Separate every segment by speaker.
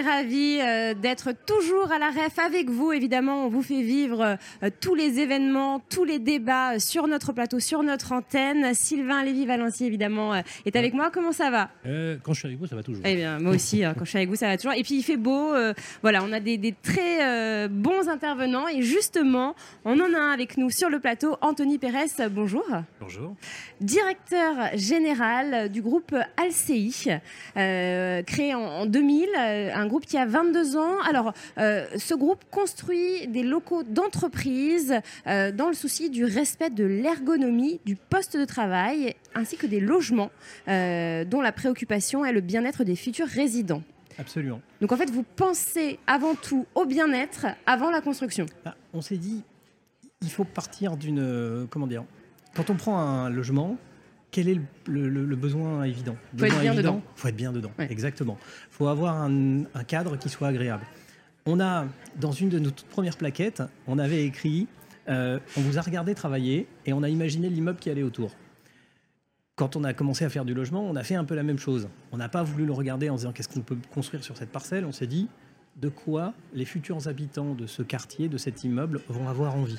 Speaker 1: Est ravis euh, d'être toujours à la REF avec vous. Évidemment, on vous fait vivre euh, tous les événements, tous les débats euh, sur notre plateau, sur notre antenne. Sylvain Lévy-Valency, évidemment, est avec moi. Comment ça va?
Speaker 2: Quand je suis avec vous, ça va toujours.
Speaker 1: Eh bien, moi aussi, quand je suis avec vous, ça va toujours. Et puis, il fait beau. voilà, on a des, des très bons intervenants. Et justement, on en a un avec nous sur le plateau, Anthony Pérez. Bonjour.
Speaker 2: Bonjour.
Speaker 1: Directeur général du groupe Alci, créé en, en 2000 euh, un groupe qui a 22 ans. Alors, euh, ce groupe construit des locaux d'entreprise euh, dans le souci du respect de l'ergonomie du poste de travail, ainsi que des logements dont la préoccupation est le bien-être des futurs résidents.
Speaker 2: Absolument.
Speaker 1: Donc en fait, vous pensez avant tout au bien-être avant la construction.
Speaker 2: Bah, on s'est dit, il faut partir d'une... comment dire Quand on prend un logement, quel est le, besoin évident?
Speaker 1: Il faut être bien dedans.
Speaker 2: faut être bien dedans, exactement. Il faut avoir un, cadre qui soit agréable. On a, dans une de nos toutes premières plaquettes, on avait écrit euh, On vous a regardé travailler et on a imaginé l'immeuble qui allait autour. Quand on a commencé à faire du logement, on a fait un peu la même chose. On n'a pas voulu le regarder en disant Qu'est-ce qu'on peut construire sur cette parcelle? On s'est dit De quoi les futurs habitants de ce quartier, de cet immeuble, vont avoir envie?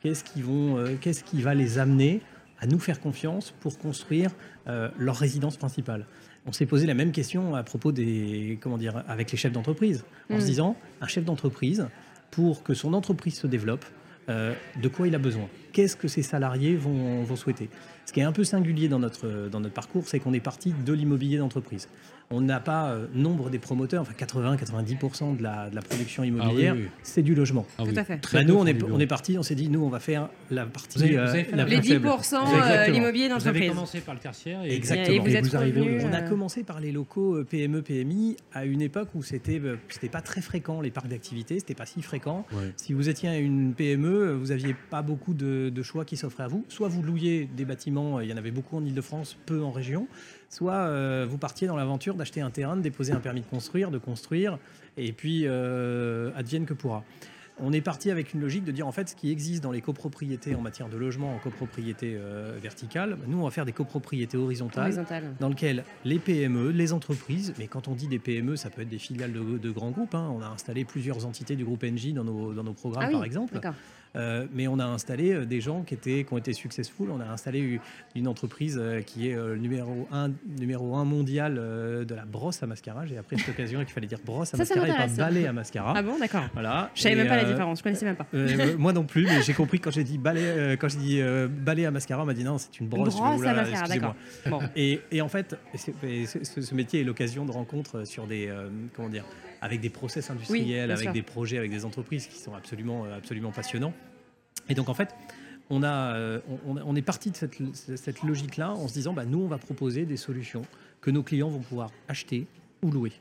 Speaker 2: Qu'est-ce qui, vont, euh, qu'est-ce qui va les amener à nous faire confiance pour construire euh, leur résidence principale. On s'est posé la même question à propos des, comment dire, avec les chefs d'entreprise, en se mm. disant, un chef d'entreprise, pour que son entreprise se développe, euh, de quoi il a besoin? Qu'est-ce que ses salariés vont, vont, souhaiter Ce qui est un peu singulier dans notre, dans notre parcours, c'est qu'on est parti de l'immobilier d'entreprise on n'a pas euh, nombre des promoteurs, enfin 80-90% de la, de la, production immobilière, ah c'est du logement.
Speaker 1: Ah Tout à fait.
Speaker 2: Bah, nous, on est, on est parti, on s'est dit, nous, on va faire la partie. Vous
Speaker 1: avez, euh, les 10% euh, l'immobilier d'entreprise. Vous
Speaker 3: avez commencé par le tertiaire
Speaker 1: et, Exactement. Et vous, arrivez
Speaker 2: On a commencé par les locaux PME, PMI à une époque où c'était c'était pas très fréquent, les parcs d'activité, c'était pas si fréquent. Si vous étiez une PME, vous aviez pas beaucoup de, de choix qui s'offraient à vous. Soit vous louiez des bâtiments, il y en avait beaucoup en Ile-de-France, peu en région soit euh, vous partiez dans l'aventure d'acheter un terrain, de déposer un permis de construire, de construire, et puis euh, advienne que pourra. On est parti avec une logique de dire en fait ce qui existe dans les copropriétés en matière de logement en copropriété euh, verticale, nous on va faire des copropriétés horizontales, dans lesquelles les PME, les entreprises, mais quand on dit des PME, ça peut être des filiales de, grands groupes, hein. on a installé plusieurs entités du groupe NJ dans nos, dans nos programmes ah par exemple. Euh, mais on a installé euh, des gens qui, étaient, qui ont été successful. On a installé une entreprise euh, qui est le numéro 1 numéro un mondial de la brosse à mascara. J'ai appris cette occasion qu'il fallait dire brosse à mascara et pas balai à mascara.
Speaker 1: Ah bon, d'accord. Voilà. Je savais même pas la différence, je connaissais même pas.
Speaker 2: moi non plus, mais j'ai compris quand j'ai dit balai, quand j'ai dit balai à mascara, on m'a dit non, c'est une brosse.
Speaker 1: Une brosse à mascara, d'accord.
Speaker 2: Et, et, en fait, ce, métier est l'occasion de rencontres sur des, comment dire, avec des process industriels, avec des projets, avec des entreprises qui sont absolument, absolument passionnants. Et donc en fait, on, a, euh, on, est parti de cette, logique-là en se disant, bah, nous, on va proposer des solutions que nos clients vont pouvoir acheter ou louer.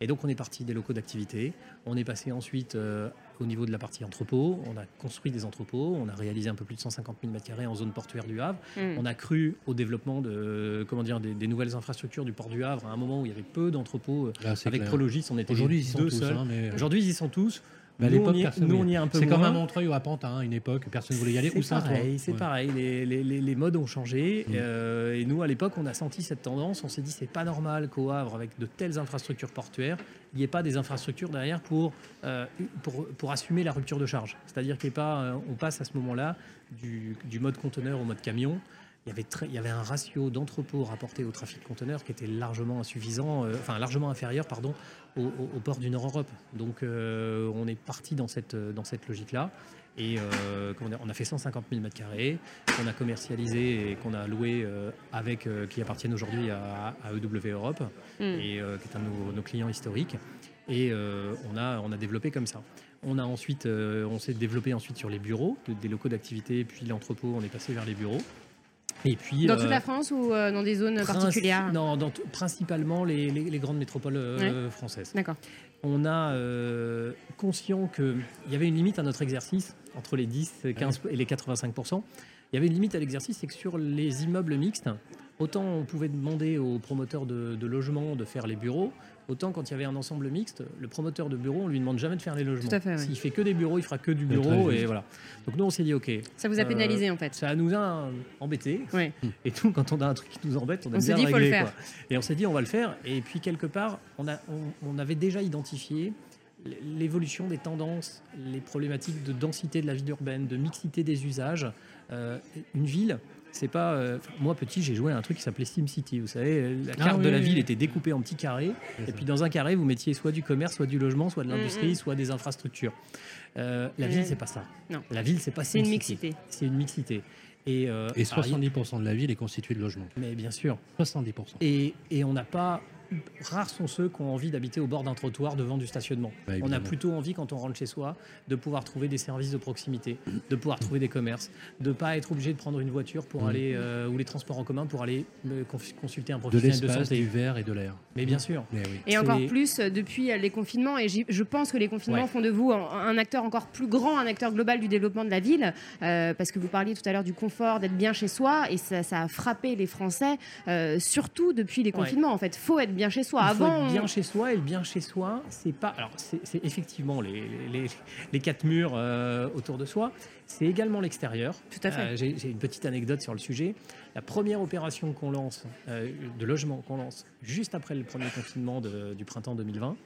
Speaker 2: Et donc on est parti des locaux d'activité, on est passé ensuite euh, au niveau de la partie entrepôt, on a construit des entrepôts, on a réalisé un peu plus de 150 000 m2 en zone portuaire du Havre, mm. on a cru au développement de, comment dire, des, nouvelles infrastructures du port du Havre à un moment où il y avait peu d'entrepôts. avec Prologis, on était
Speaker 3: Aujourd'hui, ils
Speaker 2: deux
Speaker 3: seuls. Hein,
Speaker 2: Aujourd'hui, ils y sont tous.
Speaker 3: Mais à l'époque, nous, on y est un peu C'est comme à Montreuil ou à Pantin, hein, une époque, personne ne voulait y aller.
Speaker 2: C'est pareil, c'est pareil. Les, les, les, modes ont changé. Mm. Euh, et nous, à l'époque, on a senti cette tendance. On s'est dit, c'est pas normal qu'au Havre, avec de telles infrastructures portuaires, il n'y ait pas des infrastructures derrière pour, euh, pour, pour, assumer la rupture de charge. C'est-à-dire qu'on pas, euh, on passe à ce moment-là du, du mode conteneur au mode camion il y avait, il y avait un ratio d'entrepôts rapporté au trafic de conteneurs qui était largement insuffisant, euh, enfin largement inférieur pardon, au, port du Nord-Europe. Donc euh, on est parti dans cette, dans cette logique-là. Et euh, on a fait 150 000 m2 qu'on a commercialisé et qu'on a loué avec, qui appartiennent aujourd'hui à, EW Europe hmm. et qui est un de nos, clients historiques. Et on, a, on a développé comme ça. On a ensuite, on s'est développé ensuite sur les bureaux, des locaux d'activité, puis l'entrepôt, on est passé vers les bureaux.
Speaker 1: Et puis, dans toute la euh, France ou euh, dans des zones particulières?
Speaker 2: Non, dans principalement les, les, grandes métropoles euh, françaises.
Speaker 1: D'accord.
Speaker 2: On a conscient qu'il y avait une limite à notre exercice entre les 10, 15 et les 85% Il y avait une limite à l'exercice, c'est que sur les immeubles mixtes, autant on pouvait demander aux promoteurs de, de logements de faire les bureaux, Autant quand il y avait un ensemble mixte, le promoteur de bureau, on lui demande jamais de faire les logements. S'il fait que des bureaux, il fera que du bureau et voilà. Donc nous on s'est dit ok.
Speaker 1: Ça vous a pénalisé en fait.
Speaker 2: Ça nous a embêté. Et tout quand on a un truc qui nous embête, on a
Speaker 1: on
Speaker 2: bien
Speaker 1: dit, Faut le faire.
Speaker 2: Et on s'est dit on va le faire. Et puis quelque part, on, a, on, avait déjà identifié l'évolution des tendances, les problématiques de densité de la vie urbaine, de mixité des usages. Euh, une ville, c'est pas. Euh, moi, petit, j'ai joué à un truc qui s'appelait SimCity. Vous savez, la ah carte de la ville était découpée en petits carrés. Et puis, dans un carré, vous mettiez soit du commerce, soit du logement, soit de l'industrie, soit des infrastructures. Euh, la ville, c'est pas ça.
Speaker 1: Non.
Speaker 2: La ville, c'est pas
Speaker 1: C'est une mixité.
Speaker 2: C'est une mixité.
Speaker 3: Et, euh, et 70% de la ville est constituée de logements.
Speaker 2: Mais bien sûr.
Speaker 3: 70%.
Speaker 2: Et, et on n'a pas rares sont ceux qui ont envie d'habiter au bord d'un trottoir devant du stationnement. Bah, on a plutôt envie, quand on rentre chez soi, de pouvoir trouver des services de proximité, de pouvoir trouver des commerces, de ne pas être obligé de prendre une voiture pour mm. aller, euh, ou les transports en commun pour aller euh, consulter un professionnel de, de santé.
Speaker 3: du verre et de l'air.
Speaker 2: Mais bien sûr.
Speaker 1: Et encore plus euh, depuis les confinements, et je pense que les confinements font de vous un, acteur encore plus grand, un acteur global du développement de la ville, parce que vous parliez tout à l'heure du confort, d'être bien chez soi, et ça, a frappé les Français, surtout depuis les confinements. En fait, faut être bien chez soi.
Speaker 2: Avant, bien chez soi, et le bien chez soi, c'est pas. Alors, c'est effectivement les, les, quatre murs euh, autour de soi. C'est également l'extérieur.
Speaker 1: Tout à fait. Euh,
Speaker 2: j'ai une petite anecdote sur le sujet. La première opération qu'on lance, euh, de logement qu'on lance juste après le premier confinement du printemps 2020,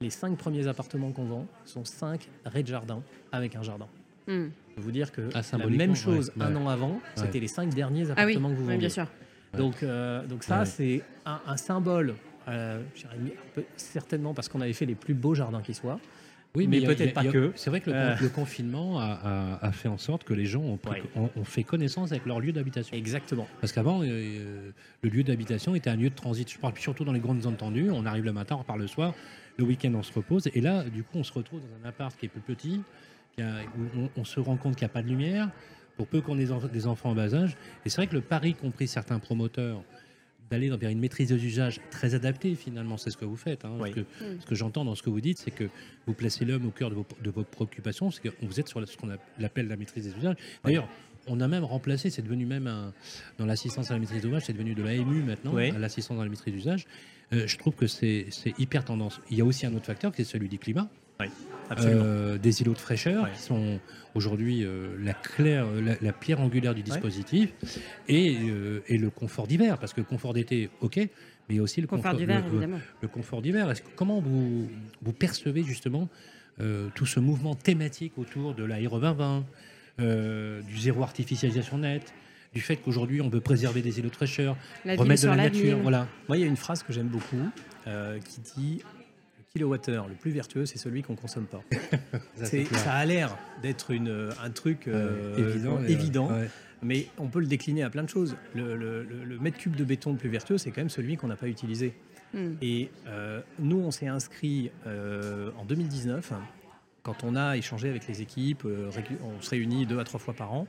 Speaker 2: les cinq premiers appartements qu'on vend sont cinq rez-de-jardin avec un jardin. Hmm. Je peux vous dire que ah, la même chose un an avant, c'était les cinq derniers ah appartements que vous vendiez.
Speaker 1: bien sûr.
Speaker 2: Donc, donc ça, c'est un, un, symbole euh, certainement parce qu'on avait fait les plus beaux jardins qui soient. Oui, mais, peut-être pas que.
Speaker 3: C'est vrai que le, euh. confinement a, fait en sorte que les gens ont, fait connaissance avec leur lieu d'habitation.
Speaker 2: Exactement.
Speaker 3: Parce qu'avant, euh, le lieu d'habitation était un lieu de transit. Je parle surtout dans les grandes zones tendues. On arrive le matin, on repart le soir. Le week-end, on se repose. Et là, du coup, on se retrouve dans un appart qui est plus petit, où on, se rend compte qu'il n'y a pas de lumière, pour peu qu'on ait des enfants en bas âge. Et c'est vrai que le pari qu'ont pris certains promoteurs d'aller vers une maîtrise des usages très adaptée finalement, c'est ce que vous faites. Hein. Mm. Ce que, j'entends dans ce que vous dites, c'est que vous placez l'homme au cœur de vos, de vos préoccupations, c'est que vous êtes sur ce qu'on appelle la maîtrise des usages. D'ailleurs, on a même remplacé, c'est devenu même un, dans l'assistance à la maîtrise des usages, c'est devenu de l'AMU maintenant, l'assistance à la maîtrise des usages. Euh, je trouve que c'est hyper tendance. Il y a aussi un autre facteur qui est celui du climat.
Speaker 2: Oui.
Speaker 3: Euh, des îlots de fraîcheur qui sont aujourd'hui euh, la, claire, la, pierre angulaire du dispositif et, euh, et, le confort d'hiver parce que le confort d'été ok mais aussi le confort,
Speaker 1: d'hiver
Speaker 3: le, confort d'hiver comment vous, vous percevez justement tout ce mouvement thématique autour de la 2020 du zéro artificialisation nette du fait qu'aujourd'hui on veut préserver des îlots de fraîcheur, remettre de la, nature. Voilà.
Speaker 2: Moi, il y a une phrase que j'aime beaucoup qui dit kilowattheure le plus vertueux, c'est celui qu'on consomme pas. ça, a l'air d'être un truc euh, évident, mais on peut le décliner à plein de choses. Le, mètre cube de béton le plus vertueux, c'est quand même celui qu'on n'a pas utilisé. Hmm. Et euh, nous, on s'est inscrit euh, en 2019, quand on a échangé avec les équipes, on se réunit deux à trois fois par an,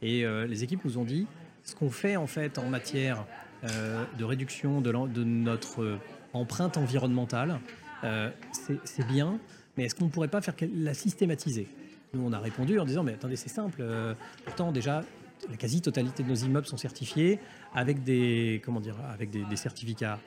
Speaker 2: et les équipes nous ont dit ce qu'on fait en fait en matière de réduction de, de notre empreinte environnementale, euh, c'est bien, mais est-ce qu'on ne pourrait pas faire la systématiser? Nous, on a répondu en disant, mais attendez, c'est simple. Euh, pourtant, déjà, la quasi-totalité de nos immeubles sont certifiés avec des, certificats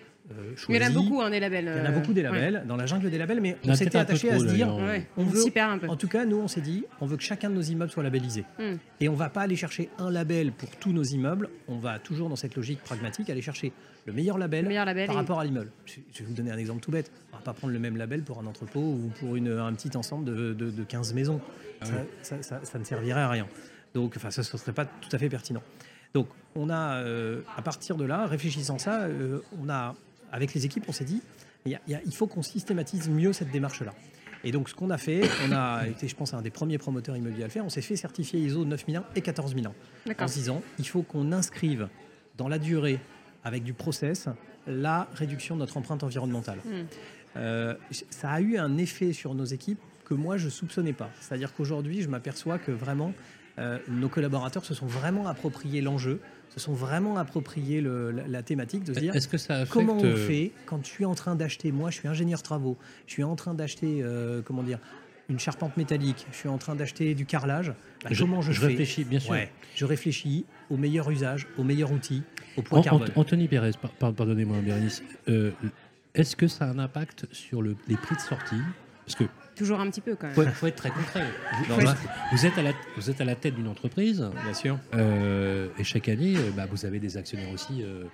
Speaker 1: il y en a beaucoup, hein, des labels.
Speaker 2: Il y en a beaucoup des labels, dans la jungle des labels, mais on, s'était attaché à se dire,
Speaker 1: on, veut, un peu.
Speaker 2: en tout cas, nous, on s'est dit, on veut que chacun de nos immeubles soit labellisé. Hmm. Et on ne va pas aller chercher un label pour tous nos immeubles, on va toujours dans cette logique pragmatique aller chercher le meilleur label, par rapport à l'immeuble. Je vais vous donner un exemple tout bête. On ne va pas prendre le même label pour un entrepôt ou pour une, un petit ensemble de, de, 15 maisons. Ah ça, ça, ne servirait à rien. Donc, enfin, ça ne serait pas tout à fait pertinent. Donc, on a, euh, à partir de là, réfléchissant ça, euh, on a, avec les équipes, on s'est dit, il, il faut qu'on systématise mieux cette démarche-là. Et donc, ce qu'on a fait, on a été, je pense, un des premiers promoteurs immobiliers à le faire. On s'est fait certifier ISO 9001 et 14001 en se disant, il faut qu'on inscrive dans la durée avec du process, la réduction de notre empreinte environnementale. Hmm. Euh, ça a eu un effet sur nos équipes que moi je soupçonnais pas. C'est-à-dire qu'aujourd'hui, je m'aperçois que vraiment euh, nos collaborateurs se sont vraiment appropriés l'enjeu, se sont vraiment appropriés la, thématique de se dire
Speaker 3: que ça
Speaker 2: comment on fait quand je suis en train d'acheter, moi je suis ingénieur travaux, je suis en train d'acheter, euh, comment dire, une charpente métallique, je suis en train d'acheter du carrelage, bah,
Speaker 3: Je-
Speaker 2: comment je,
Speaker 3: je
Speaker 2: fais
Speaker 3: réfléchis, bien sûr.
Speaker 2: Ouais, Je réfléchis au meilleur usage, au meilleur outil, au point carbone.
Speaker 3: Ant- Anthony Pérez, par- par- pardonnez-moi, Bérénice, euh, est-ce que ça a un impact sur le- les prix de sortie Parce que
Speaker 1: Toujours un petit peu quand même.
Speaker 3: faut, faut être très concret. Vous,
Speaker 2: Non,
Speaker 3: vous-
Speaker 2: bah-
Speaker 3: vous êtes à la, vous êtes à la tête d'une entreprise
Speaker 2: Bien sûr.
Speaker 3: euh, et chaque année, euh, bah, vous avez des actionnaires aussi euh,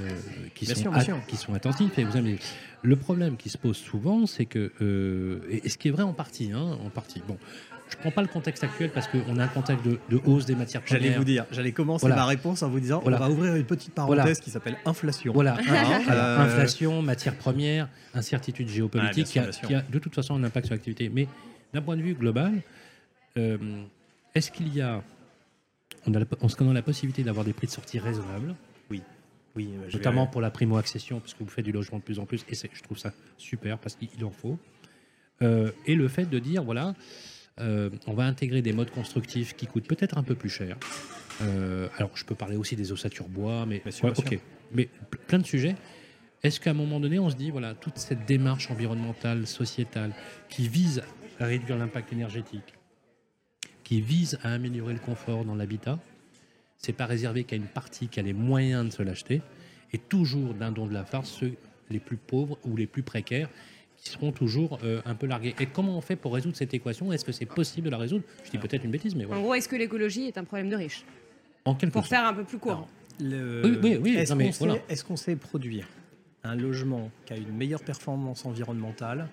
Speaker 3: euh, qui,
Speaker 2: Bien
Speaker 3: sont
Speaker 2: sûr, bien
Speaker 3: at-
Speaker 2: sûr.
Speaker 3: qui sont attentifs. Et vous avez... Le problème qui se pose souvent, c'est que, euh, et, et ce qui est vrai en partie, hein, en partie. Bon, je prends pas le contexte actuel parce qu'on a un contexte de, de hausse des matières premières.
Speaker 2: J'allais vous dire, j'allais commencer
Speaker 3: Voilà.
Speaker 2: ma réponse en vous disant,
Speaker 3: Voilà.
Speaker 2: on va ouvrir une petite parenthèse
Speaker 3: Voilà.
Speaker 2: qui s'appelle inflation.
Speaker 3: Voilà,
Speaker 2: Hein,
Speaker 3: Alors,
Speaker 2: euh,
Speaker 3: inflation, matières premières, incertitude géopolitique qui, a, qui de toute façon un impact sur l'activité. Mais d'un point de vue global, euh, est-ce qu'il y a, on a la, a la possibilité d'avoir des prix de sortie raisonnables,
Speaker 2: Oui, euh, je vais-
Speaker 3: notamment pour la primo-accession, parce que vous faites du logement de plus en plus, et je trouve ça super parce qu'il en faut. Euh, et le fait de dire, voilà, euh, on va intégrer des modes constructifs qui coûtent peut-être un peu plus cher. Euh, alors, je peux parler aussi des ossatures bois, mais
Speaker 2: sûr,
Speaker 3: ouais. Mais ple- plein de sujets. Est-ce qu'à un moment donné, on se dit, voilà, toute cette démarche environnementale, sociétale, qui vise à réduire l'impact énergétique, qui vise à améliorer le confort dans l'habitat, c'est pas réservé qu'à une partie qui a les moyens de se l'acheter, et toujours d'un don de la farce, ceux les plus pauvres ou les plus précaires, qui seront toujours euh, un peu largués. Et comment on fait pour résoudre cette équation? Est-ce que c'est possible de la résoudre? Je dis peut-être une bêtise, mais
Speaker 1: En
Speaker 3: voilà.
Speaker 1: gros, est-ce que l'écologie est un problème de riches?
Speaker 3: En quelque
Speaker 1: Pour
Speaker 3: sorte.
Speaker 1: faire un peu plus court.
Speaker 2: Le-
Speaker 3: Oui, oui, oui,
Speaker 2: Est-ce qu'on sait,
Speaker 3: voilà.
Speaker 2: est-ce qu'on sait produire un logement qui a une meilleure performance environnementale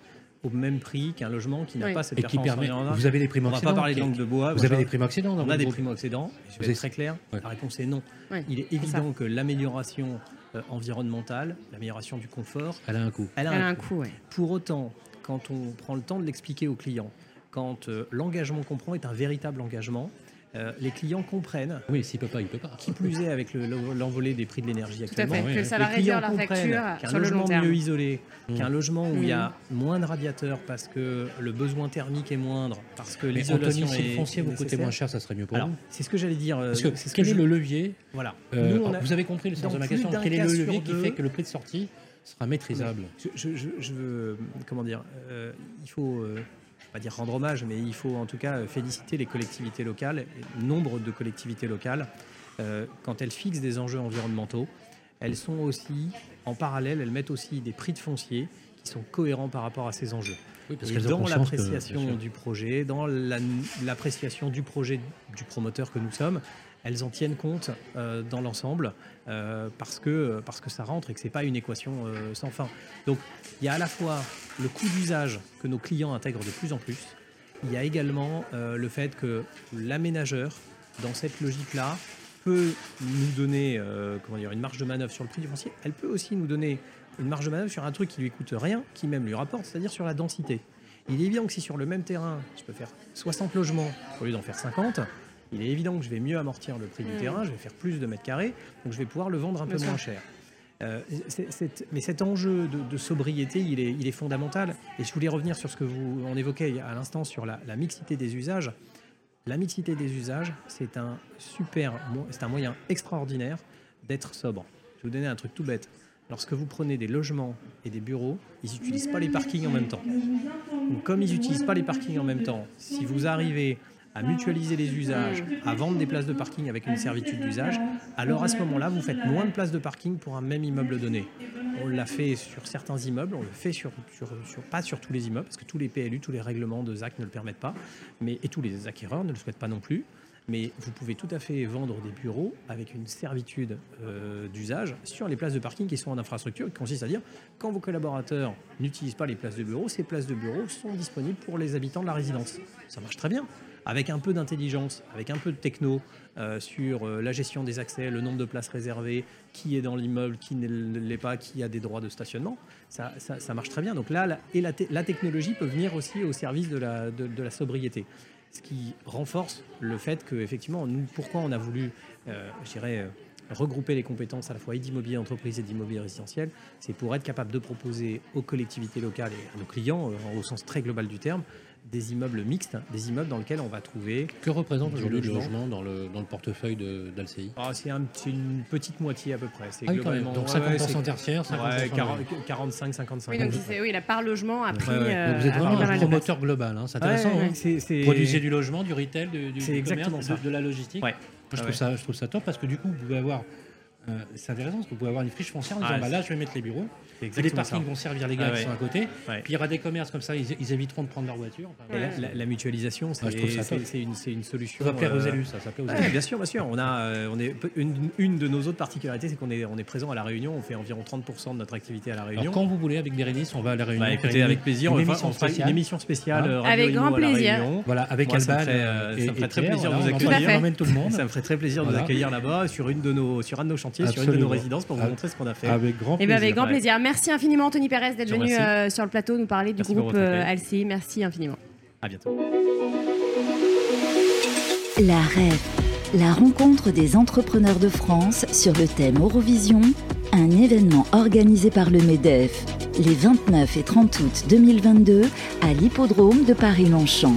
Speaker 2: au même prix qu'un logement qui n'a
Speaker 1: Oui.
Speaker 2: pas cette
Speaker 3: Et qui
Speaker 2: performance
Speaker 3: permet.
Speaker 2: environnementale
Speaker 3: Vous avez des
Speaker 2: On
Speaker 3: primo
Speaker 2: va pas parler de langue de bois.
Speaker 3: Vous avez des primo-accédants dans
Speaker 2: On a des
Speaker 3: groupe
Speaker 2: primo-accédants. Je
Speaker 3: Vous
Speaker 2: vais être très clair.
Speaker 3: Ouais.
Speaker 2: La réponse est non.
Speaker 1: Ouais,
Speaker 2: Il est évident que l'amélioration environnementale, l'amélioration du confort,
Speaker 3: Elle a un coût.
Speaker 2: elle a
Speaker 1: Elle
Speaker 2: un
Speaker 1: a un
Speaker 2: coût.
Speaker 1: coût, ouais.
Speaker 2: Pour autant, quand on prend le temps de l'expliquer aux clients, quand euh, l'engagement qu'on prend est un véritable engagement, euh, les clients comprennent.
Speaker 3: Oui, s'il peut pas, il peut pas.
Speaker 2: Qui plus est avec le- l'envolée des prix de l'énergie
Speaker 1: Tout à
Speaker 2: actuellement.
Speaker 1: fait. que ça
Speaker 2: les
Speaker 1: va réduire
Speaker 2: clients
Speaker 1: la
Speaker 2: comprennent
Speaker 1: facture
Speaker 2: qu'un
Speaker 1: sur le long
Speaker 2: logement
Speaker 1: terme.
Speaker 2: mieux isolé,
Speaker 3: Mm.
Speaker 2: qu'un logement où il y a
Speaker 1: Mm.
Speaker 2: moins de radiateurs parce que le besoin thermique est moindre, parce que l'isolation
Speaker 3: si le foncier vous coûtait moins cher, ça serait mieux pour
Speaker 2: Alors,
Speaker 3: vous.
Speaker 2: c'est ce que j'allais dire. euh,
Speaker 3: Parce que
Speaker 2: c'est ce
Speaker 3: quel
Speaker 2: que
Speaker 3: est
Speaker 2: je-
Speaker 3: le levier
Speaker 2: Voilà.
Speaker 3: Euh,
Speaker 2: Nous, on a-
Speaker 3: Vous avez compris le sens
Speaker 2: dans
Speaker 3: de ma question. Quel est le levier qui fait que le prix de sortie sera maîtrisable
Speaker 2: Je, je- je- je veux, comment dire, euh, il faut, euh, pas dire rendre hommage, mais il faut en tout cas féliciter les collectivités locales, nombre de collectivités locales, euh, quand elles fixent des enjeux environnementaux, elles sont aussi, en parallèle, elles mettent aussi des prix de foncier qui sont cohérents par rapport à ces enjeux.
Speaker 3: Oui, parce
Speaker 2: Et dans
Speaker 3: que-
Speaker 2: l'appréciation du projet, dans la- l'appréciation du projet du promoteur que nous sommes, elles en tiennent compte euh, dans l'ensemble euh, parce, que, parce que ça rentre et que ce n'est pas une équation euh, sans fin. Donc il y a à la fois le coût d'usage que nos clients intègrent de plus en plus, il y a également le fait que l'aménageur, dans cette logique-là, peut nous donner comment dire, une marge de manœuvre sur le prix du foncier. Elle peut aussi nous donner une marge de manœuvre sur un truc qui lui coûte rien, qui même lui rapporte, c'est-à-dire sur la densité. Il est évident que si sur le même terrain, je peux faire 60 logements au lieu d'en faire 50, il est évident que je vais mieux amortir le prix du
Speaker 1: Mm.
Speaker 2: terrain, je vais faire plus de mètres carrés, donc je vais pouvoir le vendre un peu moins cher. Euh, mais cet enjeu de, de sobriété, il est, il est fondamental. Et je voulais revenir sur ce que vous on évoquait à l'instant sur la, la mixité des usages. La mixité des usages, c'est un super, c'est un moyen extraordinaire d'être sobre. Je vais vous donner un truc tout bête. Lorsque vous prenez des logements et des bureaux, ils n'utilisent pas les parkings en même temps. Comme ils n'utilisent pas les parkings en même temps, si vous arrivez à mutualiser les usages, à vendre des places de parking avec une servitude d'usage, alors à ce moment-là, vous faites moins de places de parking pour un même immeuble donné. On l'a fait sur certains immeubles, on le fait sur, sur, sur- pas sur tous les immeubles, parce que tous les PLU, tous les règlements de ZAC ne le permettent pas, mais, et tous les acquéreurs ne le souhaitent pas non plus. Mais vous pouvez tout à fait vendre des bureaux avec une servitude euh, d'usage sur les places de parking qui sont en infrastructure, qui consiste à dire quand vos collaborateurs n'utilisent pas les places de bureau, ces places de bureau sont disponibles pour les habitants de la résidence. Ça marche très bien. Avec un peu d'intelligence, avec un peu de techno euh, sur euh, la gestion des accès, le nombre de places réservées, qui est dans l'immeuble, qui ne l'est pas, qui a des droits de stationnement, ça, marche très bien. Donc là, la, et la, te- la technologie peut venir aussi au service de la sobriété ce qui renforce le fait que effectivement nous pourquoi on a voulu euh, je dirais euh, regrouper les compétences à la fois d'immobilier d'entreprise et d'immobilier résidentiel c'est pour être capable de proposer aux collectivités locales et à nos clients euh, au sens très global du terme des immeubles mixtes, des immeubles dans lesquels on va trouver.
Speaker 3: Que représente aujourd'hui le
Speaker 2: logement.
Speaker 3: dans le, dans le portefeuille d'Alci
Speaker 2: Ah, c'est un- c'est une petite moitié à peu près. C'est
Speaker 3: Ah oui,
Speaker 2: globalement-
Speaker 3: Donc
Speaker 2: ouais,
Speaker 3: 50%
Speaker 2: ouais,
Speaker 3: tertiaire,
Speaker 2: c'est-
Speaker 3: 50%
Speaker 2: ouais, 40
Speaker 3: loyer.
Speaker 2: 45, 55.
Speaker 1: Oui, donc oui, la part logement a pris.
Speaker 2: Ouais, ouais.
Speaker 1: euh,
Speaker 3: vous êtes vraiment un
Speaker 1: mal de place.
Speaker 3: promoteur global, hein. c'est
Speaker 2: Ouais,
Speaker 3: intéressant.
Speaker 2: ouais,
Speaker 3: hein. Produisez du logement, du retail, du, du du commerce, de, de la logistique.
Speaker 2: Ouais.
Speaker 3: Moi, je,
Speaker 2: Ouais,
Speaker 3: trouve ça, je trouve ça top parce que du coup, vous pouvez avoir. Euh, c'est intéressant parce que vous pouvez avoir une friche foncière en disant
Speaker 2: Ah,
Speaker 3: bah, là, je vais mettre les bureaux. Et les
Speaker 2: ça.
Speaker 3: parkings vont servir les gars
Speaker 2: Ah,
Speaker 3: qui
Speaker 2: ouais.
Speaker 3: sont à côté.
Speaker 2: Ouais.
Speaker 3: Puis il y aura des commerces comme ça, ils, ils éviteront de prendre leur voiture. Enfin,
Speaker 2: Et la, la- mutualisation, c'est
Speaker 3: Ah, je trouve ça
Speaker 2: c'est- une, solution.
Speaker 3: Ça va plaire aux
Speaker 2: euh,
Speaker 3: élus, ça, ça plaît aux
Speaker 2: Ouais,
Speaker 3: élus.
Speaker 2: bien sûr, bien sûr. On a, euh, on est une, une de nos autres particularités, c'est qu'on est, on est présent à la Réunion. On fait environ 30% de notre activité à la Réunion.
Speaker 3: Alors, quand vous voulez, avec Bérénice, on va à la Réunion.
Speaker 2: Bah, écoutez, avec plaisir.
Speaker 3: une émission
Speaker 2: on fera
Speaker 3: spéciale.
Speaker 2: une émission spéciale.
Speaker 3: Hein
Speaker 2: euh,
Speaker 1: Avec grand
Speaker 2: à la
Speaker 1: plaisir.
Speaker 2: Réunion.
Speaker 3: Voilà, avec
Speaker 2: Moi, ça me
Speaker 3: Alban.
Speaker 2: ça me ferait très plaisir de vous accueillir. Ça me ferait très plaisir de vous accueillir là-bas sur une de nos, sur chantiers, sur une de nos
Speaker 3: Absolument.
Speaker 2: résidences pour vous
Speaker 3: Ah.
Speaker 2: montrer ce qu'on a fait.
Speaker 3: Avec grand
Speaker 1: Eh avec grand
Speaker 2: ouais.
Speaker 1: plaisir. Merci infiniment, Anthony Pérez, d'être venu euh, sur le plateau nous parler du
Speaker 2: Merci
Speaker 1: groupe
Speaker 2: votre
Speaker 1: euh. Merci infiniment.
Speaker 2: À bientôt.
Speaker 4: La REF, la rencontre des entrepreneurs de France sur le thème Eurovision, un événement organisé par le MEDEF les 29 et 30 août 2022 à l'hippodrome de Paris-Longchamp.